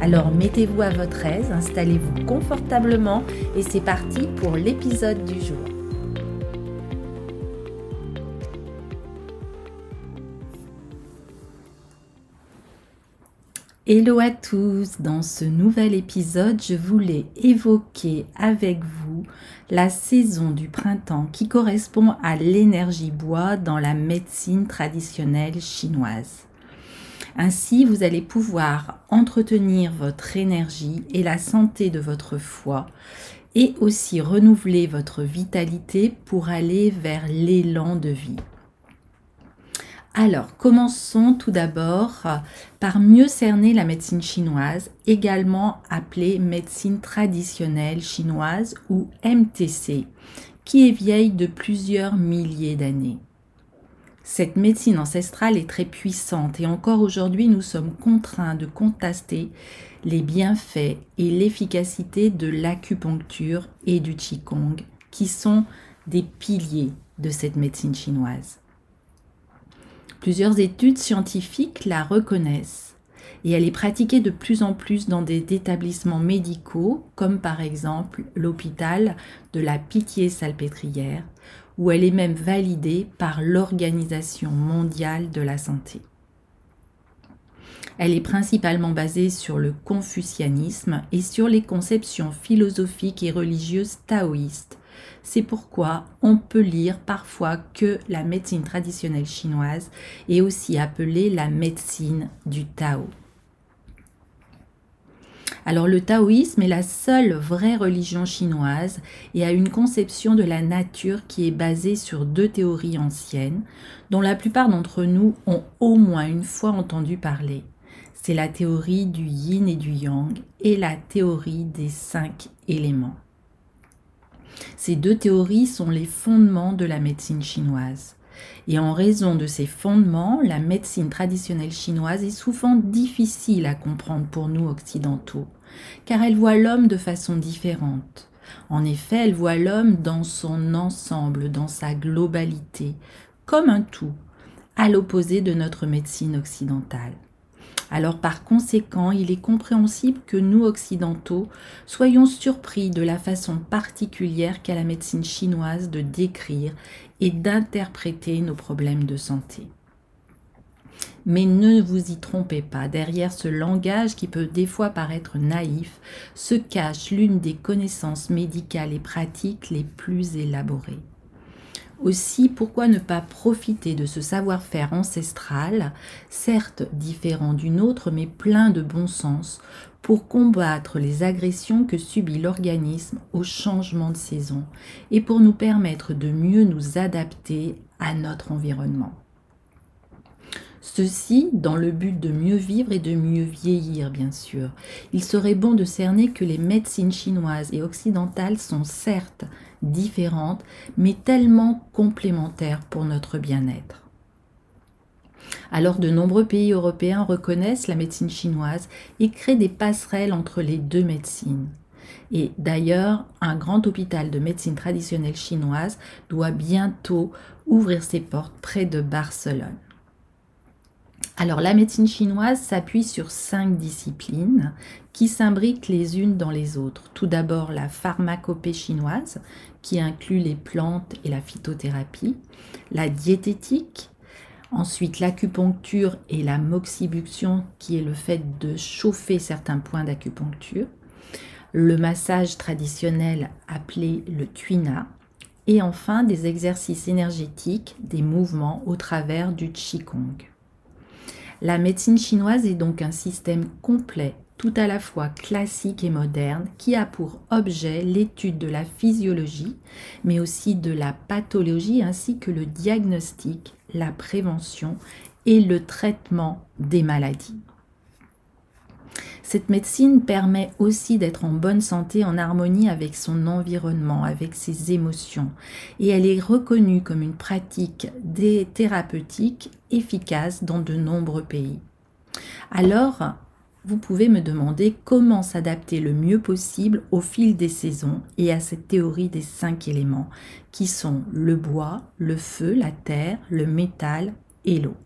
Alors mettez-vous à votre aise, installez-vous confortablement et c'est parti pour l'épisode du jour. Hello à tous, dans ce nouvel épisode, je voulais évoquer avec vous la saison du printemps qui correspond à l'énergie bois dans la médecine traditionnelle chinoise. Ainsi, vous allez pouvoir entretenir votre énergie et la santé de votre foie et aussi renouveler votre vitalité pour aller vers l'élan de vie. Alors, commençons tout d'abord par mieux cerner la médecine chinoise, également appelée médecine traditionnelle chinoise ou MTC, qui est vieille de plusieurs milliers d'années. Cette médecine ancestrale est très puissante et encore aujourd'hui nous sommes contraints de contester les bienfaits et l'efficacité de l'acupuncture et du qigong qui sont des piliers de cette médecine chinoise. Plusieurs études scientifiques la reconnaissent et elle est pratiquée de plus en plus dans des établissements médicaux comme par exemple l'hôpital de la Pitié-Salpêtrière où elle est même validée par l'Organisation mondiale de la santé. Elle est principalement basée sur le confucianisme et sur les conceptions philosophiques et religieuses taoïstes. C'est pourquoi on peut lire parfois que la médecine traditionnelle chinoise est aussi appelée la médecine du Tao. Alors le taoïsme est la seule vraie religion chinoise et a une conception de la nature qui est basée sur deux théories anciennes dont la plupart d'entre nous ont au moins une fois entendu parler. C'est la théorie du yin et du yang et la théorie des cinq éléments. Ces deux théories sont les fondements de la médecine chinoise. Et en raison de ces fondements, la médecine traditionnelle chinoise est souvent difficile à comprendre pour nous occidentaux car elle voit l'homme de façon différente. En effet, elle voit l'homme dans son ensemble, dans sa globalité, comme un tout, à l'opposé de notre médecine occidentale. Alors par conséquent, il est compréhensible que nous, occidentaux, soyons surpris de la façon particulière qu'a la médecine chinoise de décrire et d'interpréter nos problèmes de santé. Mais ne vous y trompez pas, derrière ce langage qui peut des fois paraître naïf, se cache l'une des connaissances médicales et pratiques les plus élaborées. Aussi, pourquoi ne pas profiter de ce savoir-faire ancestral, certes différent d'une autre mais plein de bon sens, pour combattre les agressions que subit l'organisme au changement de saison et pour nous permettre de mieux nous adapter à notre environnement. Ceci dans le but de mieux vivre et de mieux vieillir, bien sûr. Il serait bon de cerner que les médecines chinoises et occidentales sont certes différentes, mais tellement complémentaires pour notre bien-être. Alors de nombreux pays européens reconnaissent la médecine chinoise et créent des passerelles entre les deux médecines. Et d'ailleurs, un grand hôpital de médecine traditionnelle chinoise doit bientôt ouvrir ses portes près de Barcelone. Alors la médecine chinoise s'appuie sur cinq disciplines qui s'imbriquent les unes dans les autres. Tout d'abord la pharmacopée chinoise qui inclut les plantes et la phytothérapie, la diététique, ensuite l'acupuncture et la moxibuction qui est le fait de chauffer certains points d'acupuncture, le massage traditionnel appelé le tuina et enfin des exercices énergétiques, des mouvements au travers du qigong. La médecine chinoise est donc un système complet, tout à la fois classique et moderne, qui a pour objet l'étude de la physiologie, mais aussi de la pathologie ainsi que le diagnostic, la prévention et le traitement des maladies. Cette médecine permet aussi d'être en bonne santé, en harmonie avec son environnement, avec ses émotions. Et elle est reconnue comme une pratique thérapeutique efficace dans de nombreux pays. Alors, vous pouvez me demander comment s'adapter le mieux possible au fil des saisons et à cette théorie des cinq éléments qui sont le bois, le feu, la terre, le métal et l'eau.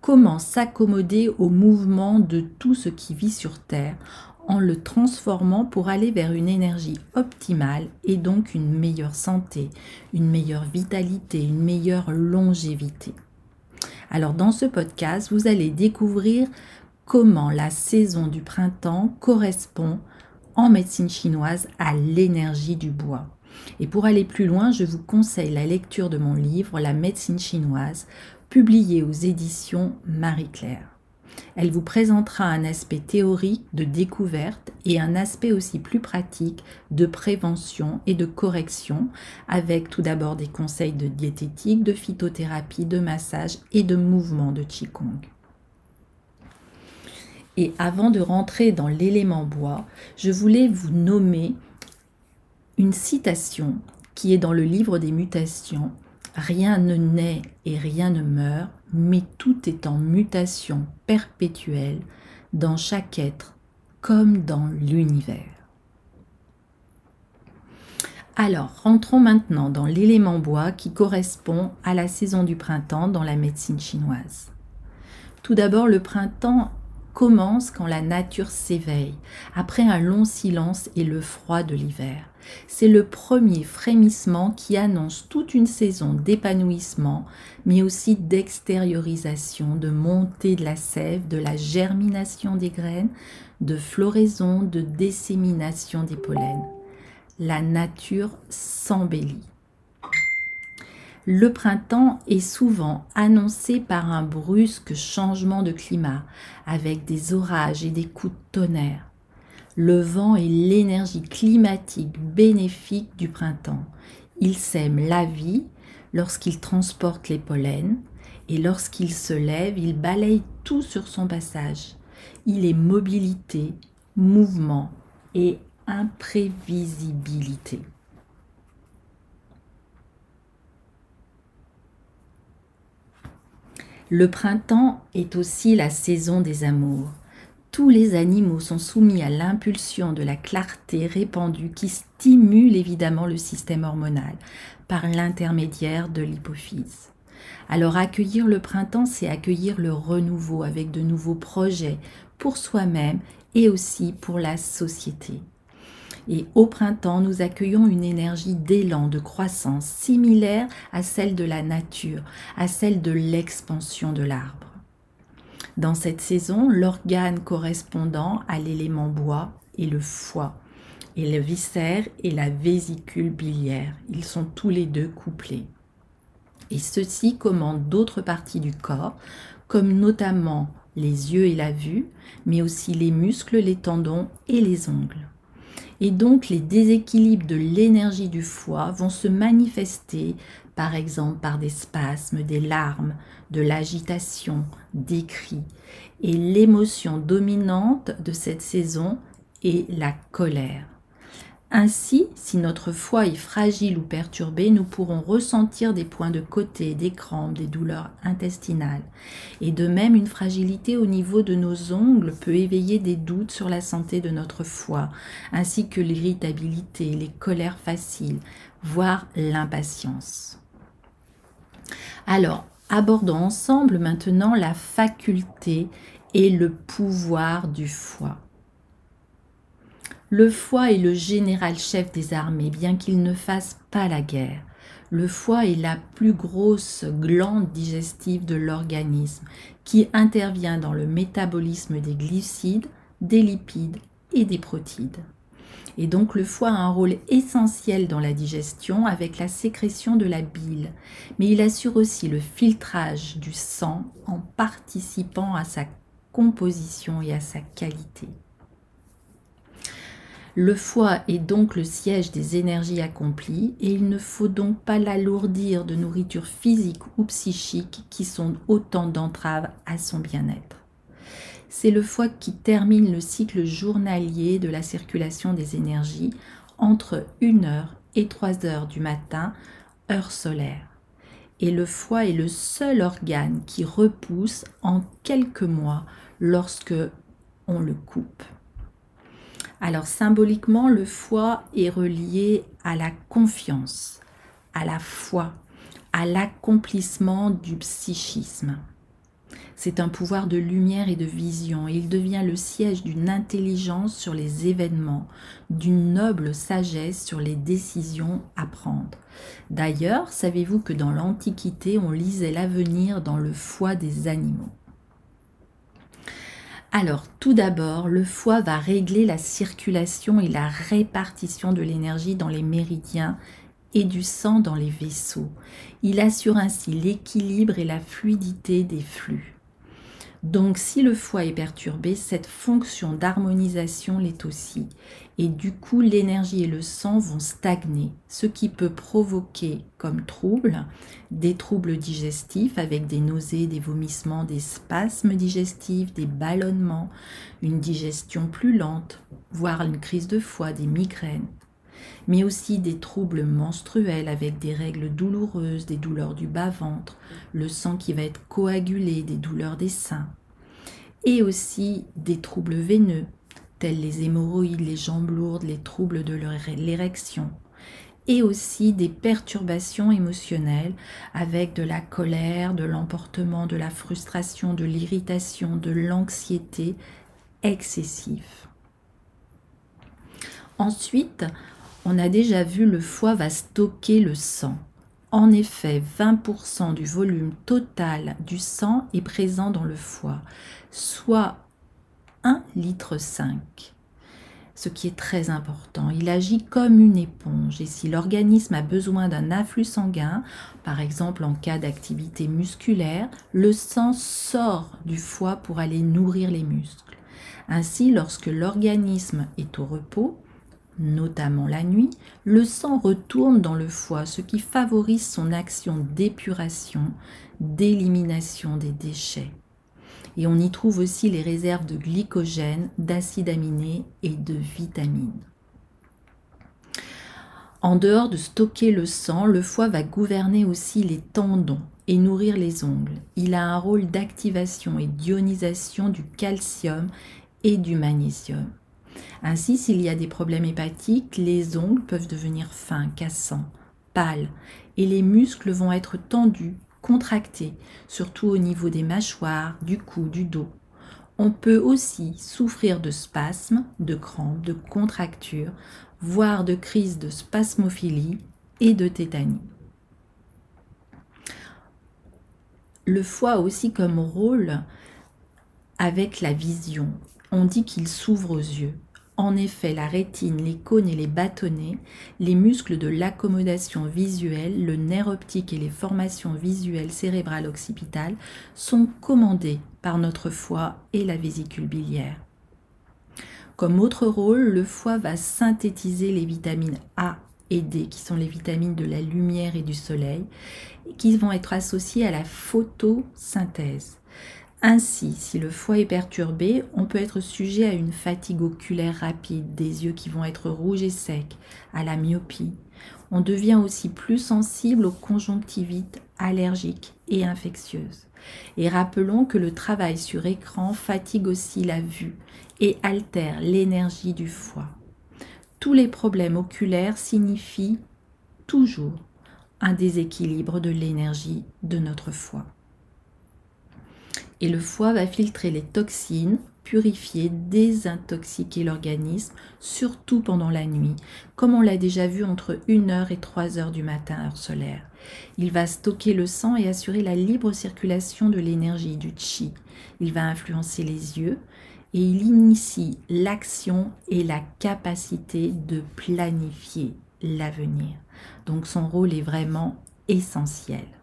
Comment s'accommoder au mouvement de tout ce qui vit sur Terre en le transformant pour aller vers une énergie optimale et donc une meilleure santé, une meilleure vitalité, une meilleure longévité. Alors dans ce podcast, vous allez découvrir comment la saison du printemps correspond en médecine chinoise à l'énergie du bois. Et pour aller plus loin, je vous conseille la lecture de mon livre La médecine chinoise, publié aux éditions Marie-Claire. Elle vous présentera un aspect théorique de découverte et un aspect aussi plus pratique de prévention et de correction, avec tout d'abord des conseils de diététique, de phytothérapie, de massage et de mouvement de Qigong. Et avant de rentrer dans l'élément bois, je voulais vous nommer une citation qui est dans le livre des mutations. Rien ne naît et rien ne meurt, mais tout est en mutation perpétuelle dans chaque être comme dans l'univers. Alors, rentrons maintenant dans l'élément bois qui correspond à la saison du printemps dans la médecine chinoise. Tout d'abord, le printemps commence quand la nature s'éveille, après un long silence et le froid de l'hiver. C'est le premier frémissement qui annonce toute une saison d'épanouissement, mais aussi d'extériorisation, de montée de la sève, de la germination des graines, de floraison, de dissémination des pollens. La nature s'embellit. Le printemps est souvent annoncé par un brusque changement de climat, avec des orages et des coups de tonnerre. Le vent est l'énergie climatique bénéfique du printemps. Il sème la vie lorsqu'il transporte les pollens et lorsqu'il se lève, il balaye tout sur son passage. Il est mobilité, mouvement et imprévisibilité. Le printemps est aussi la saison des amours. Tous les animaux sont soumis à l'impulsion de la clarté répandue qui stimule évidemment le système hormonal par l'intermédiaire de l'hypophyse. Alors accueillir le printemps, c'est accueillir le renouveau avec de nouveaux projets pour soi-même et aussi pour la société. Et au printemps, nous accueillons une énergie d'élan, de croissance similaire à celle de la nature, à celle de l'expansion de l'arbre. Dans cette saison, l'organe correspondant à l'élément bois est le foie, et le viscère et la vésicule biliaire. Ils sont tous les deux couplés. Et ceci commande d'autres parties du corps, comme notamment les yeux et la vue, mais aussi les muscles, les tendons et les ongles. Et donc les déséquilibres de l'énergie du foie vont se manifester par exemple par des spasmes, des larmes, de l'agitation, des cris. Et l'émotion dominante de cette saison est la colère. Ainsi, si notre foie est fragile ou perturbé, nous pourrons ressentir des points de côté, des crampes, des douleurs intestinales. Et de même, une fragilité au niveau de nos ongles peut éveiller des doutes sur la santé de notre foie, ainsi que l'irritabilité, les colères faciles, voire l'impatience. Alors, abordons ensemble maintenant la faculté et le pouvoir du foie. Le foie est le général chef des armées, bien qu'il ne fasse pas la guerre. Le foie est la plus grosse glande digestive de l'organisme qui intervient dans le métabolisme des glucides, des lipides et des protides. Et donc le foie a un rôle essentiel dans la digestion avec la sécrétion de la bile, mais il assure aussi le filtrage du sang en participant à sa composition et à sa qualité. Le foie est donc le siège des énergies accomplies et il ne faut donc pas l'alourdir de nourriture physique ou psychique qui sont autant d'entraves à son bien-être. C'est le foie qui termine le cycle journalier de la circulation des énergies entre 1h et 3h du matin, heure solaire. Et le foie est le seul organe qui repousse en quelques mois lorsque on le coupe. Alors symboliquement, le foie est relié à la confiance, à la foi, à l'accomplissement du psychisme. C'est un pouvoir de lumière et de vision, il devient le siège d'une intelligence sur les événements, d'une noble sagesse sur les décisions à prendre. D'ailleurs, savez-vous que dans l'Antiquité, on lisait l'avenir dans le foie des animaux? Alors, tout d'abord, le foie va régler la circulation et la répartition de l'énergie dans les méridiens et du sang dans les vaisseaux. Il assure ainsi l'équilibre et la fluidité des flux. Donc si le foie est perturbé, cette fonction d'harmonisation l'est aussi. Et du coup, l'énergie et le sang vont stagner, ce qui peut provoquer comme trouble des troubles digestifs avec des nausées, des vomissements, des spasmes digestifs, des ballonnements, une digestion plus lente, voire une crise de foie, des migraines mais aussi des troubles menstruels avec des règles douloureuses, des douleurs du bas-ventre, le sang qui va être coagulé, des douleurs des seins, et aussi des troubles veineux, tels les hémorroïdes, les jambes lourdes, les troubles de l'érection, et aussi des perturbations émotionnelles avec de la colère, de l'emportement, de la frustration, de l'irritation, de l'anxiété excessive. Ensuite, on a déjà vu le foie va stocker le sang. En effet, 20% du volume total du sang est présent dans le foie, soit 1 litre 5 ce qui est très important. Il agit comme une éponge et si l'organisme a besoin d'un afflux sanguin, par exemple en cas d'activité musculaire, le sang sort du foie pour aller nourrir les muscles. Ainsi, lorsque l'organisme est au repos, notamment la nuit, le sang retourne dans le foie, ce qui favorise son action d'épuration, d'élimination des déchets. Et on y trouve aussi les réserves de glycogène, d'acides aminés et de vitamines. En dehors de stocker le sang, le foie va gouverner aussi les tendons et nourrir les ongles. Il a un rôle d'activation et d'ionisation du calcium et du magnésium. Ainsi, s'il y a des problèmes hépatiques, les ongles peuvent devenir fins, cassants, pâles, et les muscles vont être tendus, contractés, surtout au niveau des mâchoires, du cou, du dos. On peut aussi souffrir de spasmes, de crampes, de contractures, voire de crises de spasmophilie et de tétanie. Le foie a aussi comme rôle avec la vision. On dit qu'il s'ouvre aux yeux. En effet, la rétine, les cônes et les bâtonnets, les muscles de l'accommodation visuelle, le nerf optique et les formations visuelles cérébrales occipitales sont commandés par notre foie et la vésicule biliaire. Comme autre rôle, le foie va synthétiser les vitamines A et D, qui sont les vitamines de la lumière et du soleil, qui vont être associées à la photosynthèse. Ainsi, si le foie est perturbé, on peut être sujet à une fatigue oculaire rapide, des yeux qui vont être rouges et secs, à la myopie. On devient aussi plus sensible aux conjonctivites allergiques et infectieuses. Et rappelons que le travail sur écran fatigue aussi la vue et altère l'énergie du foie. Tous les problèmes oculaires signifient toujours un déséquilibre de l'énergie de notre foie et le foie va filtrer les toxines, purifier, désintoxiquer l'organisme, surtout pendant la nuit, comme on l'a déjà vu entre 1h et 3h du matin, heure solaire. Il va stocker le sang et assurer la libre circulation de l'énergie, du chi. Il va influencer les yeux et il initie l'action et la capacité de planifier l'avenir. Donc son rôle est vraiment essentiel.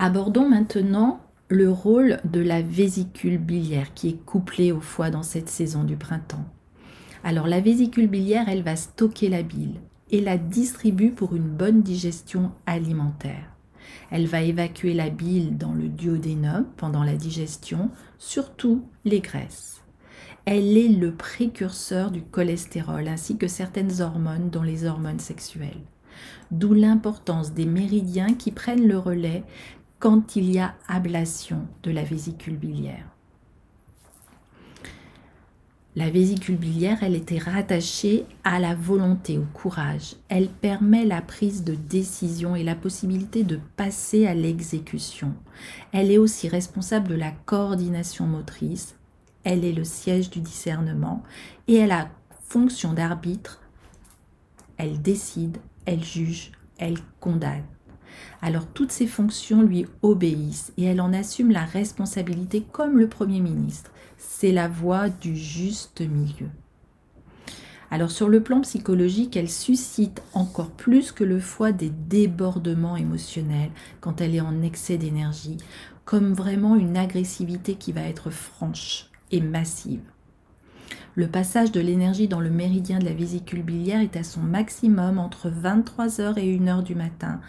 Abordons maintenant le rôle de la vésicule biliaire qui est couplée au foie dans cette saison du printemps. Alors la vésicule biliaire, elle va stocker la bile et la distribue pour une bonne digestion alimentaire. Elle va évacuer la bile dans le duodénum pendant la digestion, surtout les graisses. Elle est le précurseur du cholestérol ainsi que certaines hormones, dont les hormones sexuelles. D'où l'importance des méridiens qui prennent le relais quand il y a ablation de la vésicule biliaire. La vésicule biliaire, elle était rattachée à la volonté, au courage. Elle permet la prise de décision et la possibilité de passer à l'exécution. Elle est aussi responsable de la coordination motrice. Elle est le siège du discernement et elle a fonction d'arbitre. Elle décide, elle juge, elle condamne. Alors toutes ces fonctions lui obéissent et elle en assume la responsabilité comme le Premier ministre c'est la voie du juste milieu. Alors sur le plan psychologique, elle suscite encore plus que le foie des débordements émotionnels quand elle est en excès d'énergie, comme vraiment une agressivité qui va être franche et massive. Le passage de l'énergie dans le méridien de la vésicule biliaire est à son maximum entre 23h et 1h du matin,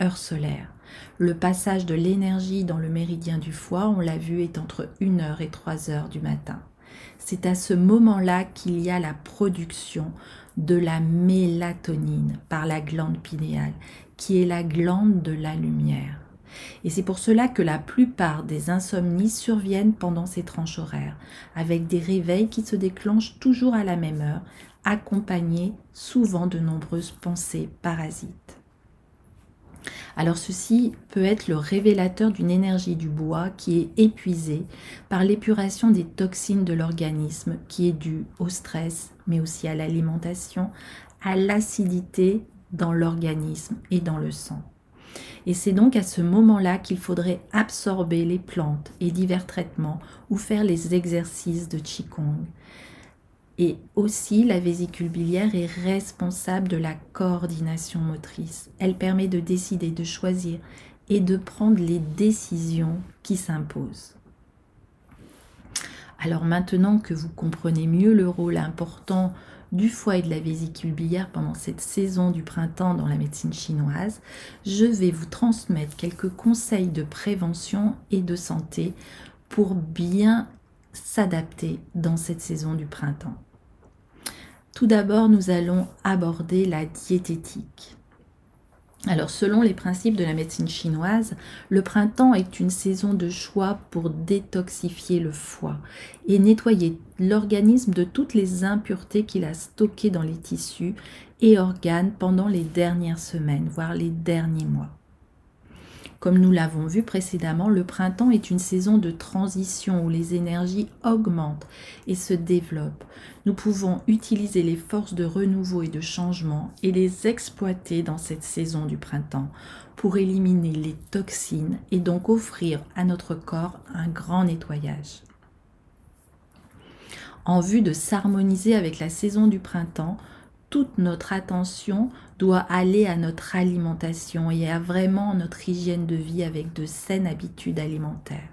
heure solaire. Le passage de l'énergie dans le méridien du foie, on l'a vu, est entre 1h et 3h du matin. C'est à ce moment-là qu'il y a la production de la mélatonine par la glande pinéale, qui est la glande de la lumière. Et c'est pour cela que la plupart des insomnies surviennent pendant ces tranches horaires, avec des réveils qui se déclenchent toujours à la même heure, accompagnés souvent de nombreuses pensées parasites. Alors ceci peut être le révélateur d'une énergie du bois qui est épuisée par l'épuration des toxines de l'organisme qui est due au stress, mais aussi à l'alimentation, à l'acidité dans l'organisme et dans le sang. Et c'est donc à ce moment-là qu'il faudrait absorber les plantes et divers traitements ou faire les exercices de Qigong. Et aussi, la vésicule biliaire est responsable de la coordination motrice. Elle permet de décider, de choisir et de prendre les décisions qui s'imposent. Alors maintenant que vous comprenez mieux le rôle important du foie et de la vésicule biliaire pendant cette saison du printemps dans la médecine chinoise, je vais vous transmettre quelques conseils de prévention et de santé pour bien s'adapter dans cette saison du printemps. Tout d'abord, nous allons aborder la diététique. Alors, selon les principes de la médecine chinoise, le printemps est une saison de choix pour détoxifier le foie et nettoyer l'organisme de toutes les impuretés qu'il a stockées dans les tissus et organes pendant les dernières semaines, voire les derniers mois. Comme nous l'avons vu précédemment, le printemps est une saison de transition où les énergies augmentent et se développent. Nous pouvons utiliser les forces de renouveau et de changement et les exploiter dans cette saison du printemps pour éliminer les toxines et donc offrir à notre corps un grand nettoyage. En vue de s'harmoniser avec la saison du printemps, toute notre attention doit aller à notre alimentation et à vraiment notre hygiène de vie avec de saines habitudes alimentaires.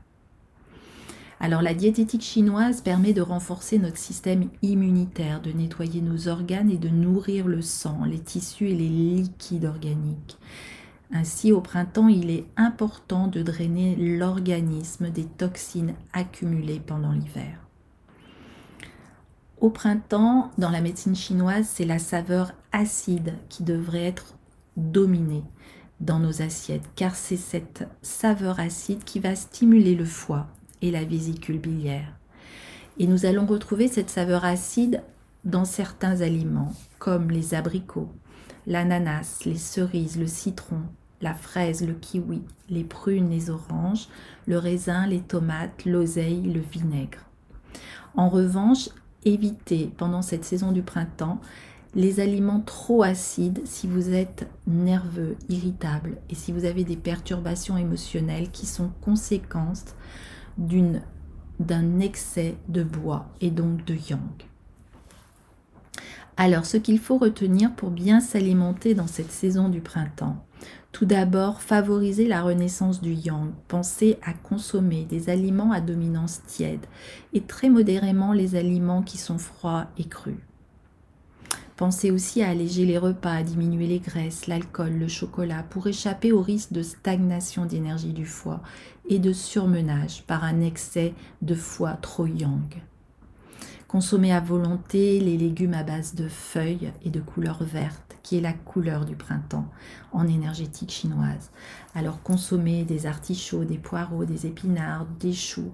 Alors la diététique chinoise permet de renforcer notre système immunitaire, de nettoyer nos organes et de nourrir le sang, les tissus et les liquides organiques. Ainsi, au printemps, il est important de drainer l'organisme des toxines accumulées pendant l'hiver. Au printemps, dans la médecine chinoise, c'est la saveur acide qui devrait être dominée dans nos assiettes, car c'est cette saveur acide qui va stimuler le foie et la vésicule biliaire. Et nous allons retrouver cette saveur acide dans certains aliments, comme les abricots, l'ananas, les cerises, le citron, la fraise, le kiwi, les prunes, les oranges, le raisin, les tomates, l'oseille, le vinaigre. En revanche, évitez pendant cette saison du printemps les aliments trop acides si vous êtes nerveux, irritable et si vous avez des perturbations émotionnelles qui sont conséquences d'un excès de bois et donc de yang. Alors, ce qu'il faut retenir pour bien s'alimenter dans cette saison du printemps, tout d'abord, favoriser la renaissance du yang. Pensez à consommer des aliments à dominance tiède et très modérément les aliments qui sont froids et crus. Pensez aussi à alléger les repas, à diminuer les graisses, l'alcool, le chocolat pour échapper au risque de stagnation d'énergie du foie et de surmenage par un excès de foie trop yang. Consommez à volonté les légumes à base de feuilles et de couleur verte, qui est la couleur du printemps en énergétique chinoise. Alors consommez des artichauts, des poireaux, des épinards, des choux,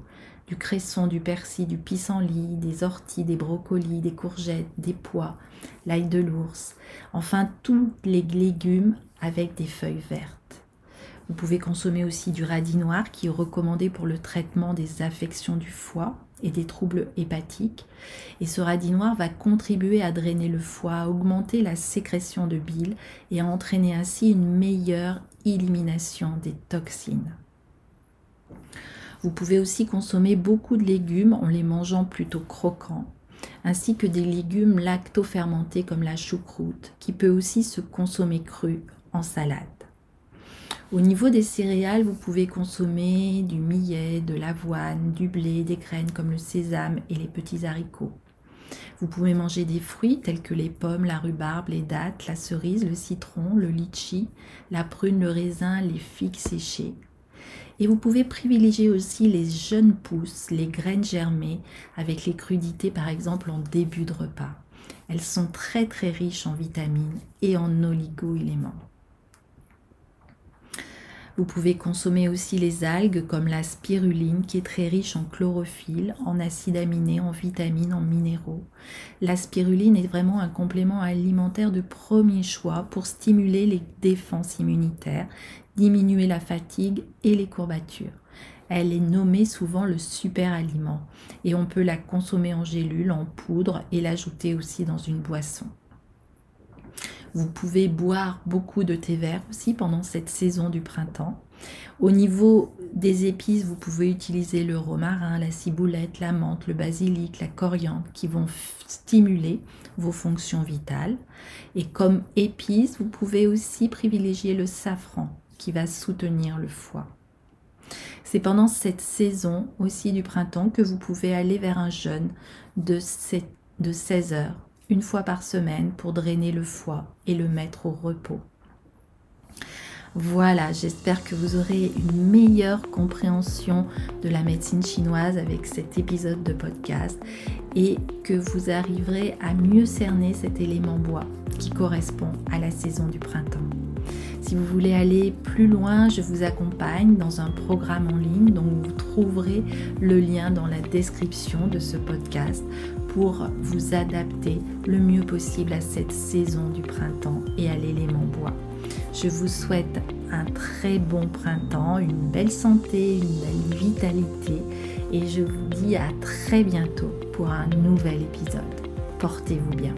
du cresson, du persil, du pissenlit, des orties, des brocolis, des courgettes, des pois, l'ail de l'ours, enfin tous les légumes avec des feuilles vertes. Vous pouvez consommer aussi du radis noir qui est recommandé pour le traitement des affections du foie et des troubles hépatiques. Et ce radis noir va contribuer à drainer le foie, à augmenter la sécrétion de bile et à entraîner ainsi une meilleure élimination des toxines. Vous pouvez aussi consommer beaucoup de légumes en les mangeant plutôt croquants, ainsi que des légumes lacto-fermentés comme la choucroute, qui peut aussi se consommer cru en salade. Au niveau des céréales, vous pouvez consommer du millet, de l'avoine, du blé, des graines comme le sésame et les petits haricots. Vous pouvez manger des fruits tels que les pommes, la rhubarbe, les dattes, la cerise, le citron, le litchi, la prune, le raisin, les figues séchées, et vous pouvez privilégier aussi les jeunes pousses, les graines germées, avec les crudités par exemple en début de repas. Elles sont très très riches en vitamines et en oligo-éléments. Vous pouvez consommer aussi les algues comme la spiruline qui est très riche en chlorophylle, en acides aminés, en vitamines, en minéraux. La spiruline est vraiment un complément alimentaire de premier choix pour stimuler les défenses immunitaires, diminuer la fatigue et les courbatures. Elle est nommée souvent le super aliment et on peut la consommer en gélule, en poudre et l'ajouter aussi dans une boisson. Vous pouvez boire beaucoup de thé vert aussi pendant cette saison du printemps. Au niveau des épices, vous pouvez utiliser le romarin, la ciboulette, la menthe, le basilic, la coriandre qui vont stimuler vos fonctions vitales. Et comme épices, vous pouvez aussi privilégier le safran qui va soutenir le foie. C'est pendant cette saison aussi du printemps que vous pouvez aller vers un jeûne de, 16 heures une fois par semaine pour drainer le foie et le mettre au repos. Voilà, j'espère que vous aurez une meilleure compréhension de la médecine chinoise avec cet épisode de podcast et que vous arriverez à mieux cerner cet élément bois qui correspond à la saison du printemps. Si vous voulez aller plus loin, je vous accompagne dans un programme en ligne dont vous trouverez le lien dans la description de ce podcast pour vous adapter le mieux possible à cette saison du printemps et à l'élément bois. Je vous souhaite un très bon printemps, une belle santé, une belle vitalité et je vous dis à très bientôt pour un nouvel épisode. Portez-vous bien.